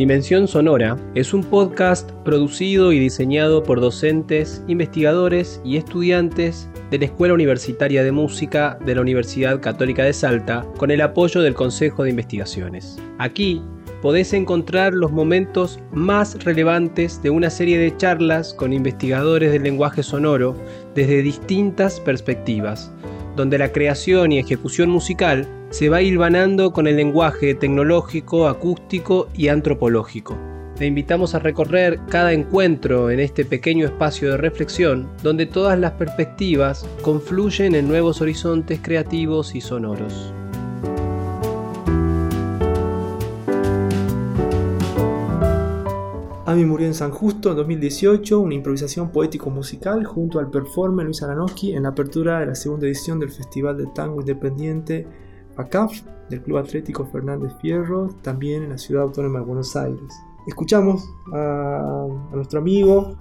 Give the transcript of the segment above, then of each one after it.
Dimensión Sonora es un podcast producido y diseñado por docentes, investigadores y estudiantes de la Escuela Universitaria de Música de la Universidad Católica de Salta con el apoyo del Consejo de Investigaciones. Aquí podés encontrar los momentos más relevantes de una serie de charlas con investigadores del lenguaje sonoro desde distintas perspectivas, donde la creación y ejecución musical se va hilvanando con el lenguaje tecnológico, acústico y antropológico. Te invitamos a recorrer cada encuentro en este pequeño espacio de reflexión donde todas las perspectivas confluyen en nuevos horizontes creativos y sonoros. Ami murió en San Justo en 2018, una improvisación poético-musical junto al performer Luis Aranowski en la apertura de la segunda edición del Festival de Tango Independiente ACAF del Club Atlético Fernández Fierro, también en la Ciudad Autónoma de Buenos Aires. Escuchamos a, nuestro amigo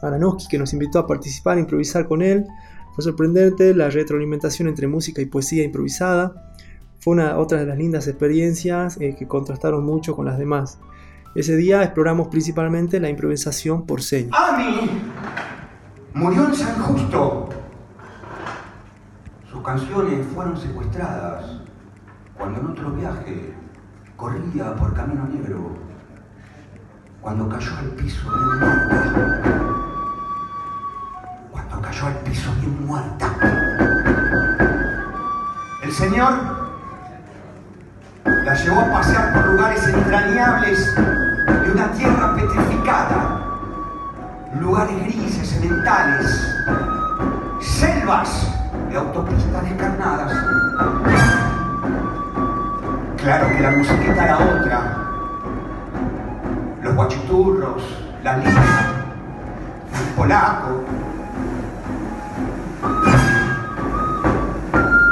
Aranowski que nos invitó a participar, a improvisar con él. Fue sorprendente la retroalimentación entre música y poesía improvisada. Fue una, otra de las lindas experiencias eh, que contrastaron mucho con las demás. Ese día exploramos principalmente la improvisación por señas. ¡Ami! Murió en San Justo. Sus canciones fueron secuestradas cuando en otro viaje corría por Camino Negro. Cuando cayó al piso bien muerta. Cuando cayó al piso bien muerta. El Señor la llevó a pasear por lugares entrañables de una tierra petrificada, lugares grises, sementales, selvas de autopistas descarnadas. Claro que la musiqueta era otra. Los guachiturros, la lira, el polaco.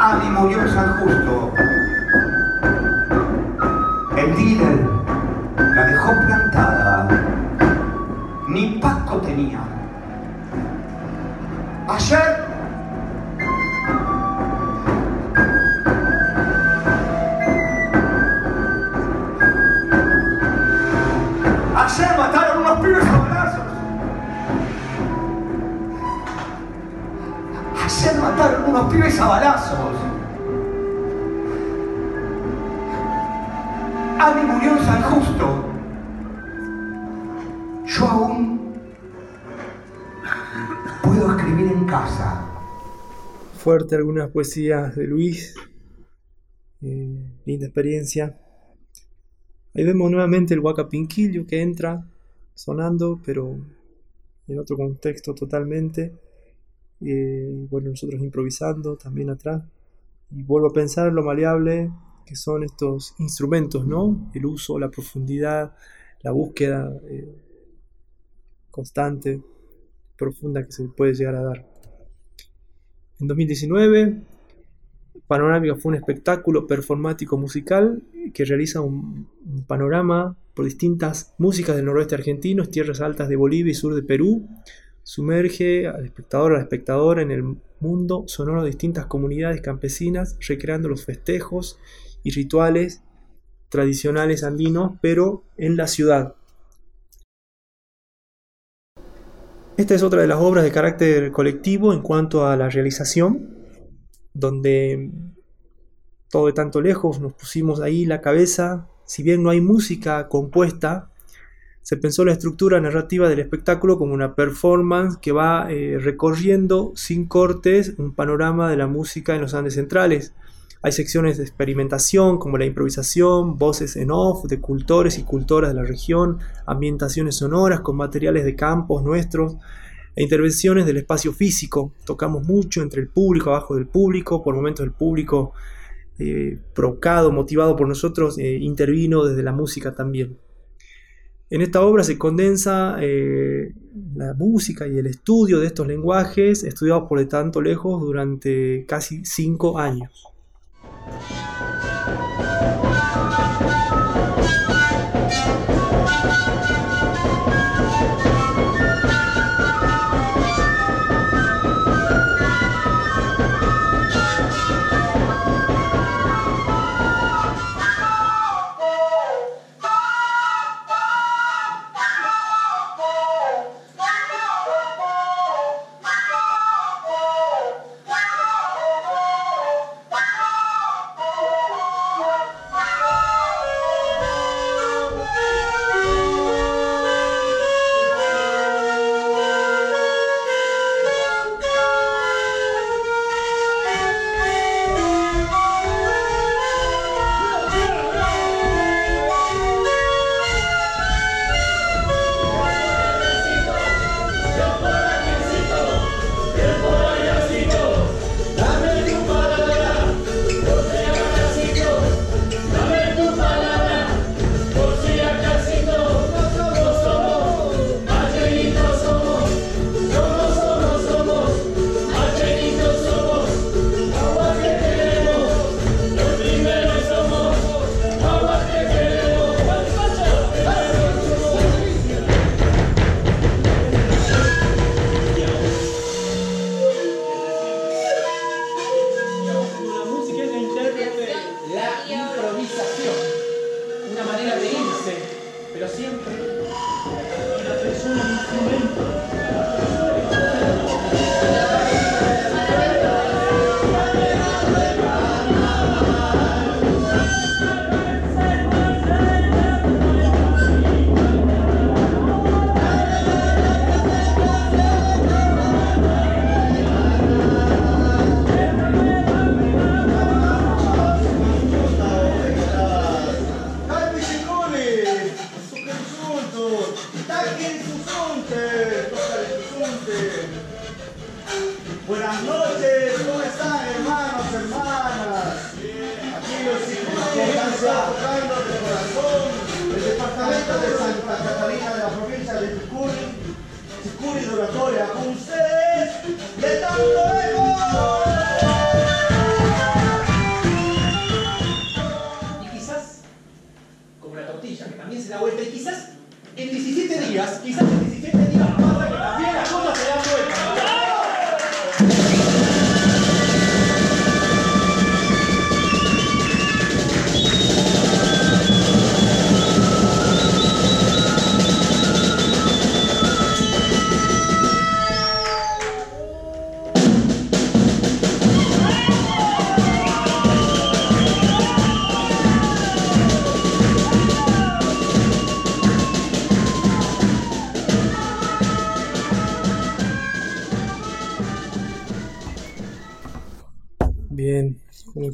Ami murió en San Justo. El líder la dejó plantada. Ni Paco tenía. Ayer Ayer mataron unos pibes a balazos. Ayer mataron unos pibes a balazos. Ami murió en San Justo. Yo aún puedo escribir en casa. Fuerte algunas poesías de Luis. Eh, linda experiencia. Ahí vemos nuevamente el Pinquillo que entra sonando, pero en otro contexto totalmente. Eh, bueno, nosotros improvisando también atrás. Y vuelvo a pensar lo maleable que son estos instrumentos, ¿no? El uso, la profundidad, la búsqueda eh, constante, profunda que se puede llegar a dar. En 2019, Panorámica fue un espectáculo performático musical que realiza un, panorama por distintas músicas del noroeste argentino, tierras altas de Bolivia y sur de Perú. Sumerge al espectador o a la espectadora en el mundo sonoro de distintas comunidades campesinas, recreando los festejos y rituales tradicionales andinos, pero en la ciudad. Esta es otra de las obras de carácter colectivo en cuanto a la realización, donde todo de tanto lejos nos pusimos ahí la cabeza, si bien no hay música compuesta, se pensó la estructura narrativa del espectáculo como una performance que va eh, recorriendo sin cortes un panorama de la música en los Andes centrales. Hay secciones de experimentación como la improvisación, voces en off de cultores y cultoras de la región, ambientaciones sonoras con materiales de campos nuestros e intervenciones del espacio físico. Tocamos mucho entre el público, abajo del público, por momentos el público eh, provocado, motivado por nosotros, eh, intervino desde la música también. En esta obra se condensa eh, la música y el estudio de estos lenguajes estudiados por de tanto lejos durante casi cinco años. Thank you.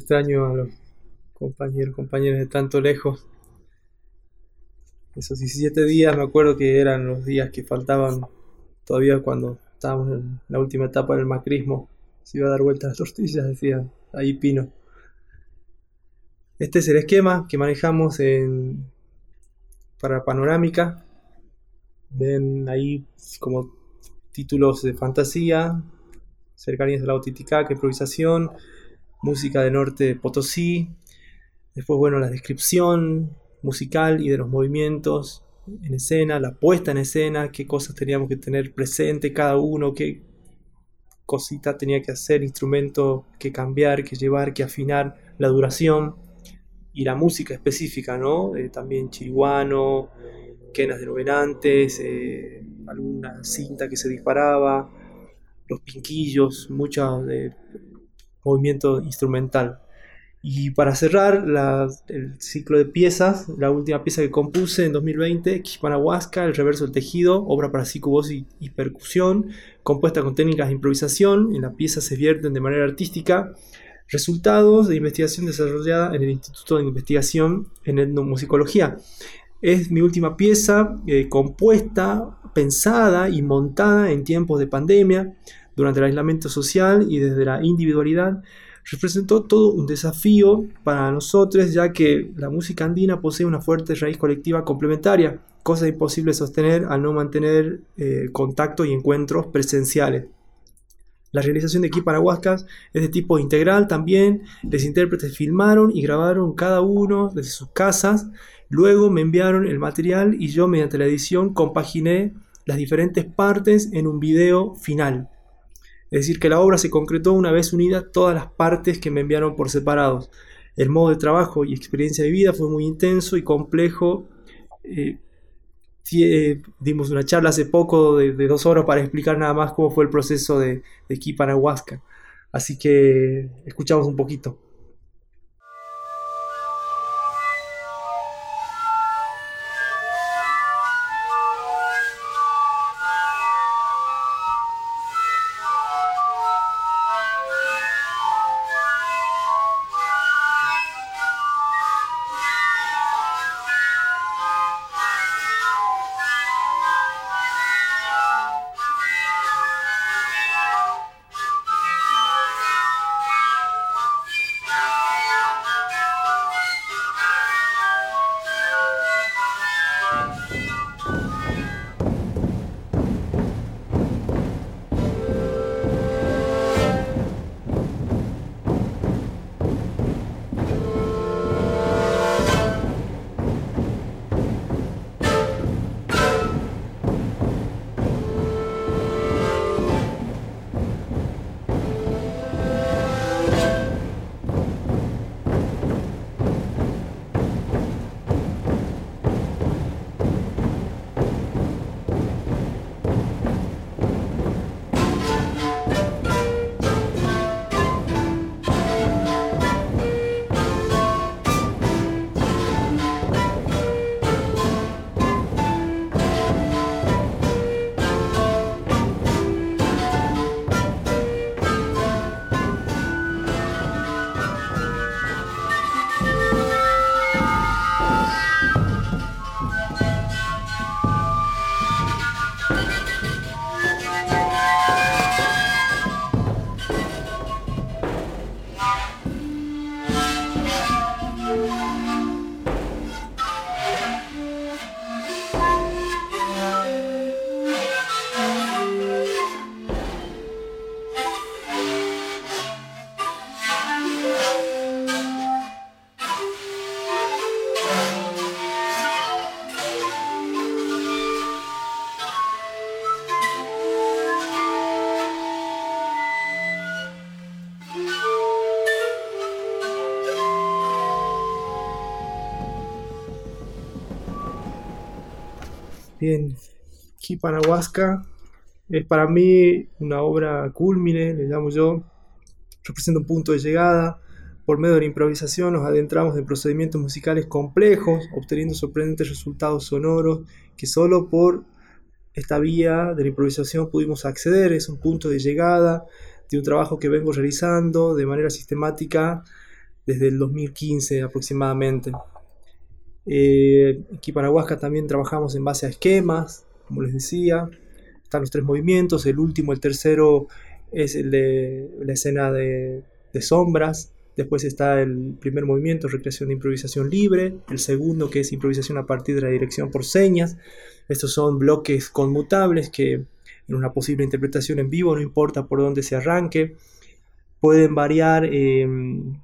Extraño a los compañeros, compañeras de tanto lejos. Esos 17 días me acuerdo que eran los días que faltaban todavía cuando estábamos en la última etapa del macrismo. Se iba a dar vuelta a las tortillas, decía ahí Pino. Este es el esquema que manejamos en, para Panorámica. Ven ahí como títulos de fantasía, cercanías de la Titicaca, improvisación, música de Norte de Potosí, después, bueno, la descripción musical y de los movimientos en escena, la puesta en escena, qué cosas teníamos que tener presente cada uno, qué cosita tenía que hacer, instrumento que cambiar, que llevar, que afinar, la duración y la música específica, ¿no? Eh, también chiriguano, quenas de novenantes, eh, alguna cinta que se disparaba, los pinquillos, mucho de movimiento instrumental. Y para cerrar el ciclo de piezas, la última pieza que compuse en 2020, Quipanahuasca, El reverso del tejido, obra para psico, voz y, y percusión, compuesta con técnicas de improvisación. En la pieza se vierten de manera artística resultados de investigación desarrollada en el Instituto de Investigación en Etnomusicología. Es mi última pieza eh, compuesta, pensada y montada en tiempos de pandemia, durante el aislamiento social y desde la individualidad. Representó todo un desafío para nosotros, ya que la música andina posee una fuerte raíz colectiva complementaria, cosa imposible sostener al no mantener eh, contacto y encuentros presenciales. La realización de aquí Paraguascas es de tipo integral también. Los intérpretes filmaron y grabaron cada uno desde sus casas. Luego me enviaron el material y yo mediante la edición compaginé las diferentes partes en un video final. Es decir, que la obra se concretó una vez unidas todas las partes que me enviaron por separados. El modo de trabajo y experiencia de vida fue muy intenso y complejo. Eh, tie- dimos una charla hace poco de, de dos horas para explicar nada más cómo fue el proceso de, de Kipanahuasca. Así que escuchamos un poquito. Bien, Kipanahuasca es para mí una obra culmine, le llamo yo, representa un punto de llegada. Por medio de la improvisación nos adentramos en procedimientos musicales complejos, obteniendo sorprendentes resultados sonoros que solo por esta vía de la improvisación pudimos acceder. Es un punto de llegada de un trabajo que vengo realizando de manera sistemática desde el 2015 aproximadamente. Eh, aquí para Huasca también trabajamos en base a esquemas, como les decía. Están los tres movimientos, el último, el tercero es la escena de, de sombras. Después está el primer movimiento, recreación de improvisación libre. El segundo, que es improvisación a partir de la dirección por señas. Estos son bloques conmutables que en una posible interpretación en vivo, no importa por dónde se arranque, pueden variar em,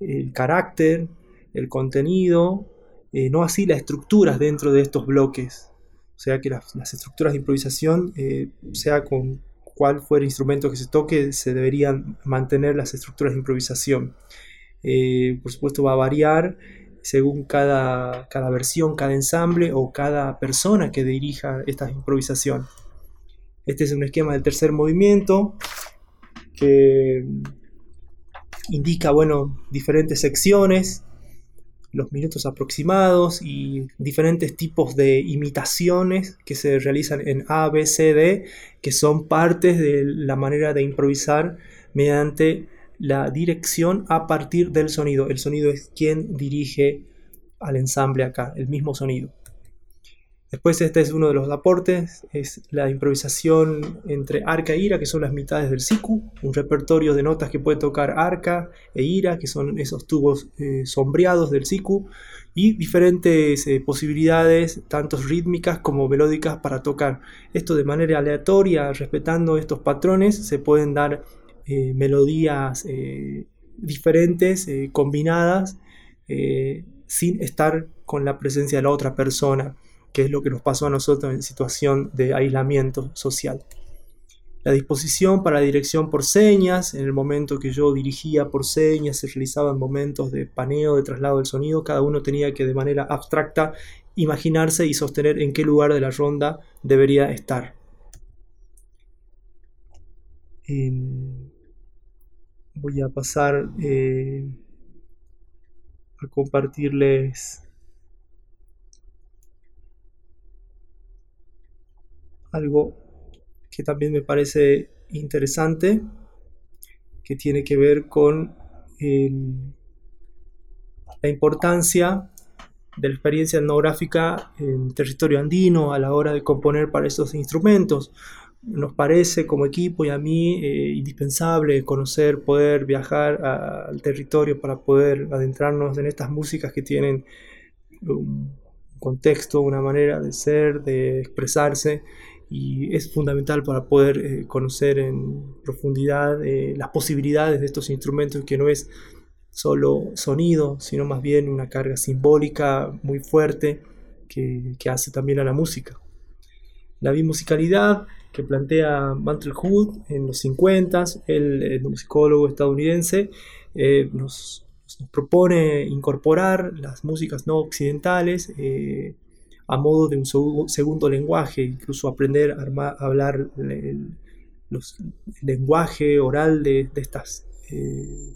el carácter, el contenido, eh, no así las estructuras dentro de estos bloques. O sea que las, estructuras de improvisación, eh, sea con cuál fuera el instrumento que se toque, se deberían mantener las estructuras de improvisación. Eh, por supuesto va a variar según cada, cada versión, cada ensamble o cada persona que dirija esta improvisación. Este es un esquema del tercer movimiento que indica, bueno, diferentes secciones, los minutos aproximados y diferentes tipos de imitaciones que se realizan en A, B, C, D, que son partes de la manera de improvisar mediante la dirección a partir del sonido. El sonido es quien dirige al ensamble acá, el mismo sonido. Después este es uno de los aportes, es la improvisación entre arca e ira, que son las mitades del siku, un repertorio de notas que puede tocar arca e ira, que son esos tubos eh, sombreados del siku, y diferentes eh, posibilidades, tanto rítmicas como melódicas, para tocar. Esto de manera aleatoria, respetando estos patrones, se pueden dar eh, melodías diferentes, combinadas, sin estar con la presencia de la otra persona que es lo que nos pasó a nosotros en situación de aislamiento social. La disposición para la dirección por señas, en el momento que yo dirigía por señas, se realizaban momentos de paneo, de traslado del sonido, cada uno tenía que de manera abstracta imaginarse y sostener en qué lugar de la ronda debería estar. Em, voy a pasar eh, a compartirles algo que también me parece interesante, que tiene que ver con la importancia de la experiencia etnográfica en territorio andino a la hora de componer para estos instrumentos. Nos parece como equipo y a mí eh, indispensable conocer, poder viajar al territorio para poder adentrarnos en estas músicas que tienen un contexto, una manera de ser, de expresarse y es fundamental para poder eh, conocer en profundidad eh, las posibilidades de estos instrumentos que no es solo sonido, sino más bien una carga simbólica muy fuerte que, hace también a la música. La bimusicalidad que plantea Mantle Hood en los 50, el, el musicólogo estadounidense, eh, nos, nos, propone incorporar las músicas no occidentales a modo de un segundo lenguaje, incluso aprender a, hablar el, lenguaje oral de, estas eh,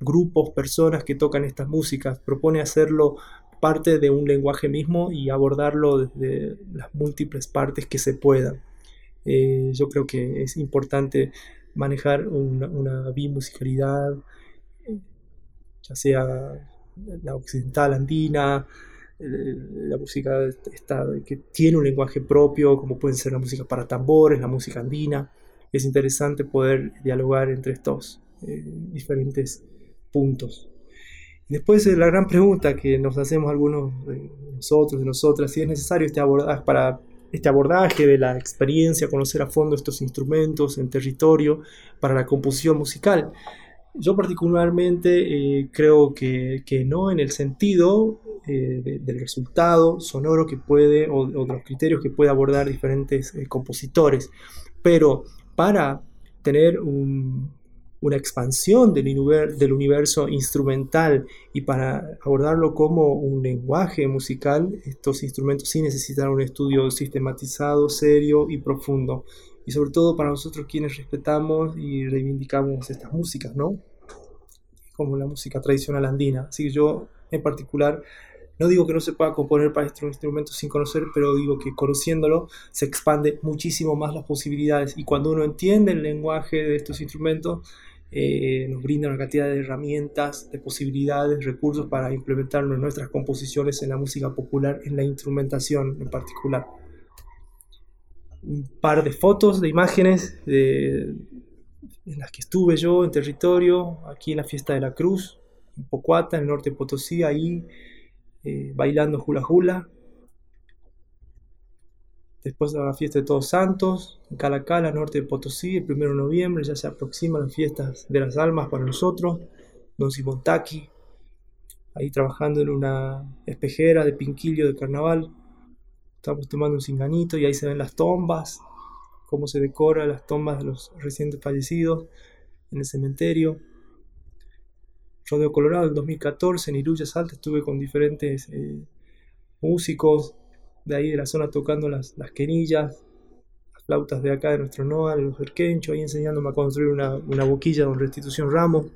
grupos, personas que tocan estas músicas. Propone hacerlo parte de un lenguaje mismo y abordarlo desde las múltiples partes que se puedan. Eh, yo creo que es importante manejar una, una bimusicalidad, ya sea la occidental andina, eh, la música está, que tiene un lenguaje propio, como pueden ser la música para tambores, la música andina. Es interesante poder dialogar entre estos eh, diferentes puntos. Después la gran pregunta que nos hacemos algunos de nosotros, de nosotras, si es necesario este abordaje para este abordaje de la experiencia, conocer a fondo estos instrumentos en territorio para la composición musical. Yo particularmente eh, creo que, no en el sentido eh, del resultado sonoro que puede o, de los criterios que puede abordar diferentes eh, compositores, pero para tener un, una expansión del, del, universo instrumental y para abordarlo como un lenguaje musical, estos instrumentos sí necesitan un estudio sistematizado, serio y profundo. Y sobre todo para nosotros quienes respetamos y reivindicamos estas músicas, ¿no? Como la música tradicional andina. Así que yo en particular no digo que no se pueda componer para estos instrumentos sin conocer, pero digo que conociéndolo se expande muchísimo más las posibilidades. Y cuando uno entiende el lenguaje de estos instrumentos, eh, nos brinda una cantidad de herramientas, de posibilidades, recursos para implementarlo en nuestras composiciones, en la música popular, en la instrumentación en particular. Un par de fotos, de imágenes en las que estuve yo en territorio, aquí en la Fiesta de la Cruz, en Pocuata, en el norte de Potosí, ahí eh, bailando hula hula, Después de la fiesta de Todos Santos, en Calacala, norte de Potosí, el 1 de noviembre, ya se aproximan las fiestas de las almas para nosotros. Don Simón Taki, ahí trabajando en una espejera de pinquillo de carnaval. Estamos tomando un cinganito y ahí se ven las tombas, cómo se decora las tombas de los recientes fallecidos en el cementerio. Rodeo Colorado, en 2014, en Iruya Salta, estuve con diferentes eh, músicos de ahí de la zona tocando las, las quenillas, las flautas de acá de nuestro NOA, los erquenchos, ahí enseñándome a construir una, una boquilla con Restitución Ramos,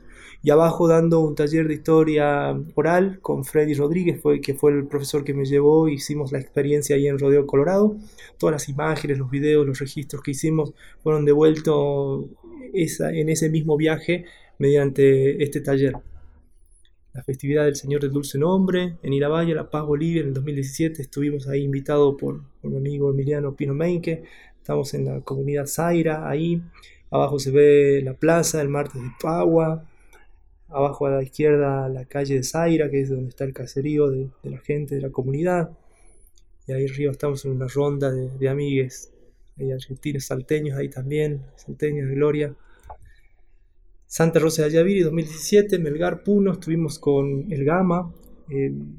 y abajo dando un taller de historia oral con Freddy Rodríguez, fue, que fue el profesor que me llevó, hicimos la experiencia ahí en Rodeo Colorado, todas las imágenes, los videos, los registros que hicimos fueron devueltos esa, en ese mismo viaje mediante este taller la festividad del Señor del Dulce Nombre en Iravalle, La Paz, Bolivia, en el 2017. Estuvimos ahí invitados por, mi amigo Emiliano Pino Meinke. Estamos en la comunidad Zaira, ahí. Abajo se ve la plaza, el martes de Pagua. Abajo a la izquierda la calle de Zaira, que es donde está el caserío de, la gente de la comunidad. Y ahí arriba estamos en una ronda de, de amigues. Hay argentinos, salteños ahí también, salteños de Gloria. Santa Rosa de Ayaviri 2017, Melgar Puno, estuvimos con El Gama,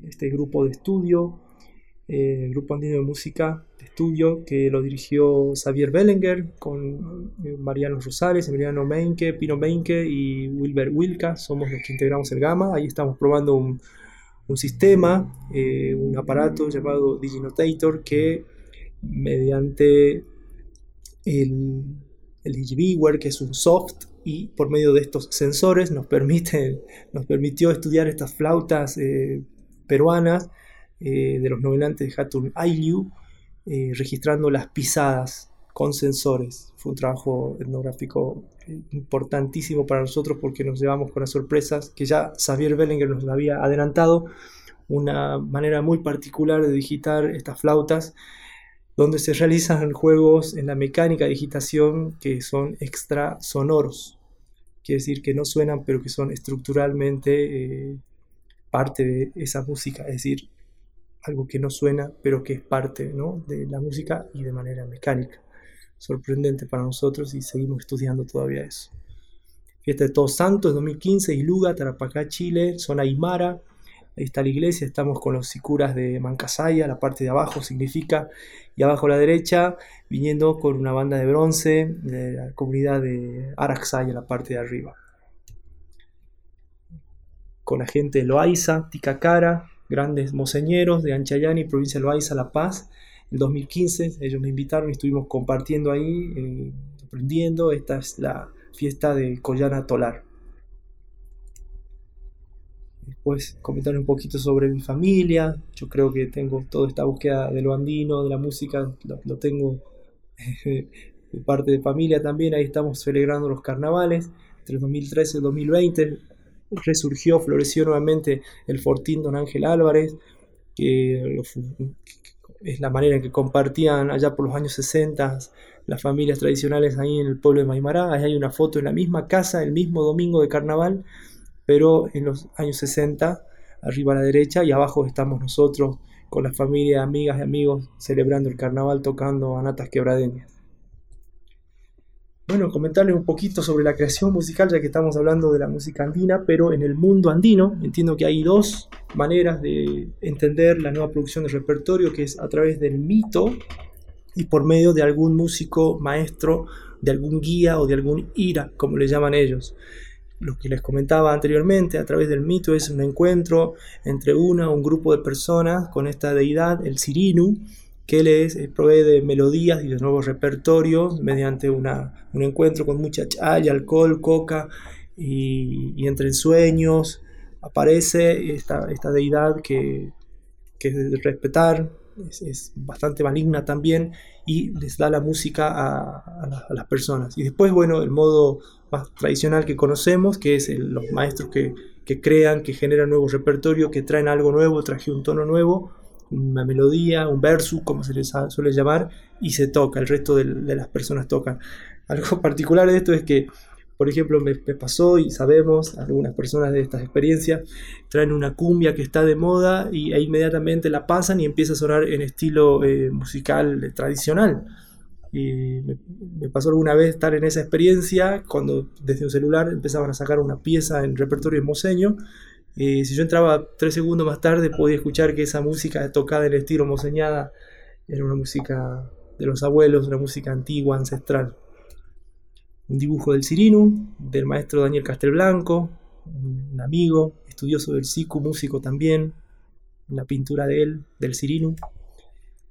este grupo de estudio, eh, el grupo andino de música de estudio que lo dirigió Xavier Bellinger con eh, Mariano Rosales, Emiliano Meinke, Pino Meinke y Wilber Wilka, somos los que integramos el Gama, ahí estamos probando un, sistema, eh, un aparato llamado Diginotator que mediante el, el DigiViewer, que es un soft y por medio de estos sensores nos, permite, nos permitió estudiar estas flautas eh, peruanas eh, de los novelantes de Hatun Ailiu, eh, registrando las pisadas con sensores. Fue un trabajo etnográfico importantísimo para nosotros porque nos llevamos con las sorpresas que ya Xavier Bellinger nos había adelantado, una manera muy particular de digitar estas flautas donde se realizan juegos en la mecánica de digitación que son extra sonoros. Quiere decir que no suenan, pero que son estructuralmente eh, parte de esa música. Es decir, algo que no suena, pero que es parte de la música y de manera mecánica. Sorprendente para nosotros y seguimos estudiando todavía eso. Fiesta de Todos Santos 2015, Iluga, Tarapacá, Chile, zona Aymara. Está la iglesia, estamos con los sicuras de Mancasaya, la parte de abajo significa, y abajo a la derecha, viniendo con una banda de bronce de la comunidad de Araxaya, la parte de arriba. Con la gente de Loaiza, Ticacara, grandes moseñeros de Anchayani, provincia de Loaiza, La Paz. En 2015 ellos me invitaron y estuvimos compartiendo ahí, eh, aprendiendo. Esta es la fiesta de Collana Tolar después comentar un poquito sobre mi familia. Yo creo que tengo toda esta búsqueda de lo andino, de la música, lo, tengo de parte de familia también. Ahí estamos celebrando los carnavales. Entre 2013 y 2020 resurgió, floreció nuevamente el Fortín Don Ángel Álvarez, que es la manera en que compartían allá por los años 60 las familias tradicionales ahí en el pueblo de Maimará. Ahí hay una foto en la misma casa, el mismo domingo de carnaval, pero en los años 60, arriba a la derecha y abajo estamos nosotros con la familia, amigas y amigos celebrando el carnaval tocando anatas quebradeñas. Bueno, comentarles un poquito sobre la creación musical, ya que estamos hablando de la música andina, pero en el mundo andino entiendo que hay dos maneras de entender la nueva producción de repertorio, que es a través del mito y por medio de algún músico maestro, de algún guía o de algún ira, como le llaman ellos. Lo que les comentaba anteriormente, a través del mito, es un encuentro entre una o un grupo de personas con esta deidad, el Sirinu, que les eh, provee de melodías y de nuevos repertorios mediante una, un encuentro con mucha chaya, alcohol, coca y, entre sueños aparece esta, esta deidad que, que es de respetar, es, bastante maligna también y les da la música a, las personas. Y después, bueno, el modo más tradicional que conocemos, que es los maestros que, que crean, que generan nuevo repertorio, que traen algo nuevo, traje un tono nuevo una melodía, un verso, como se les suele llamar, y se toca, el resto de, las personas tocan. Algo particular de esto es que, por ejemplo, me, pasó y sabemos, algunas personas de estas experiencias traen una cumbia que está de moda y e inmediatamente la pasan y empieza a sonar en estilo eh, musical tradicional. Y me, pasó alguna vez estar en esa experiencia cuando desde un celular empezaban a sacar una pieza en repertorio moseño si yo entraba tres segundos más tarde, podía escuchar que esa música tocada en estilo moseñada era una música de los abuelos, una música antigua, ancestral. Un dibujo del Cirino, del maestro Daniel Castelblanco, un amigo, estudioso del SICU, músico también, una pintura de él, del Cirino.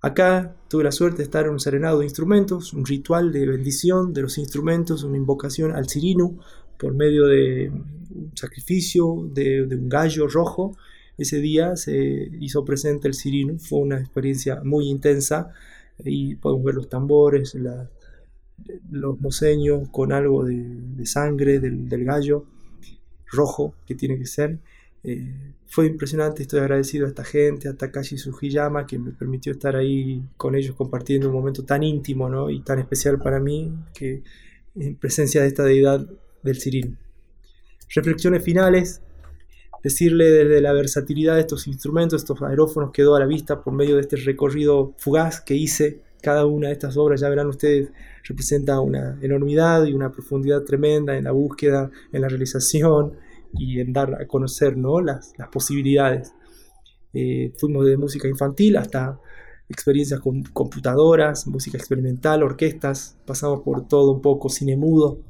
Acá tuve la suerte de estar en un serenado de instrumentos, un ritual de bendición de los instrumentos, una invocación al Cirino por medio de un sacrificio de, un gallo rojo. Ese día se hizo presente el Cirino, fue una experiencia muy intensa y podemos ver los tambores, los moseños con algo de, sangre del, gallo rojo que tiene que ser. Eh, fue impresionante, estoy agradecido a esta gente, a Takashi Sugiyama, que me permitió estar ahí con ellos compartiendo un momento tan íntimo ¿no? y tan especial para mí, que en presencia de esta deidad del Cirino. Reflexiones finales, decirle desde la versatilidad de estos instrumentos, estos aerófonos quedó a la vista por medio de este recorrido fugaz que hice. Cada una de estas obras, ya verán ustedes, representa una enormidad y una profundidad tremenda en la búsqueda, en la realización y en dar a conocer ¿no? las, posibilidades. Eh, fuimos de música infantil hasta experiencias con computadoras, música experimental, orquestas, pasamos por todo un poco, cine mudo,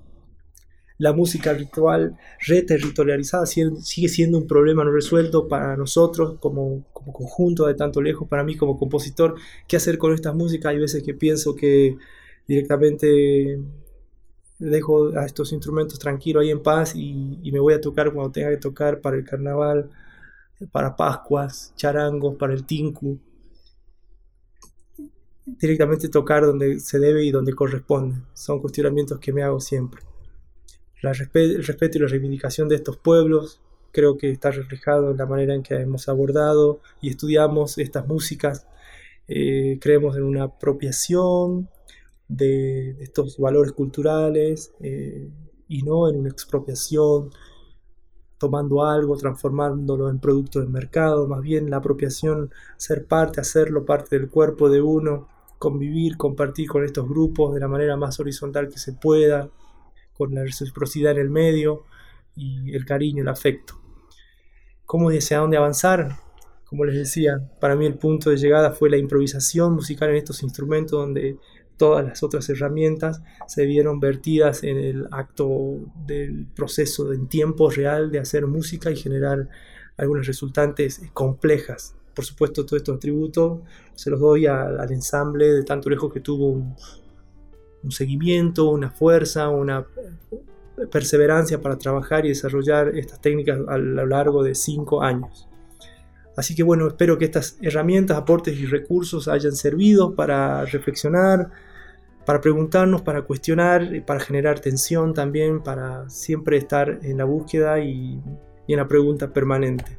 la música ritual reterritorializada sigue siendo un problema no resuelto para nosotros como, conjunto de tanto lejos, para mí como compositor, qué hacer con esta música. Hay veces que pienso que directamente dejo a estos instrumentos tranquilos ahí en paz y, me voy a tocar cuando tenga que tocar para el carnaval, para Pascuas, charangos, para el tinku directamente tocar donde se debe y donde corresponde. Son cuestionamientos que me hago siempre el respeto y la reivindicación de estos pueblos creo que está reflejado en la manera en que hemos abordado y estudiamos estas músicas. Eh, creemos en una apropiación de, estos valores culturales eh, y no en una expropiación, tomando algo, transformándolo en producto del mercado, más bien la apropiación, ser parte, hacerlo parte del cuerpo de uno, convivir, compartir con estos grupos de la manera más horizontal que se pueda, con la reciprocidad en el medio y el cariño, el afecto. ¿Cómo y hacia dónde avanzar? Como les decía, para mí el punto de llegada fue la improvisación musical en estos instrumentos donde todas las otras herramientas se vieron vertidas en el acto del proceso en tiempo real de hacer música y generar algunas resultantes complejas. Por supuesto, todos estos atributos se los doy al, ensamble de tanto lejos que tuvo un seguimiento, una fuerza, una perseverancia para trabajar y desarrollar estas técnicas a lo largo de cinco años. Así que bueno, espero que estas herramientas, aportes y recursos hayan servido para reflexionar, para preguntarnos, para cuestionar, para generar tensión también, para siempre estar en la búsqueda y, y en la pregunta permanente.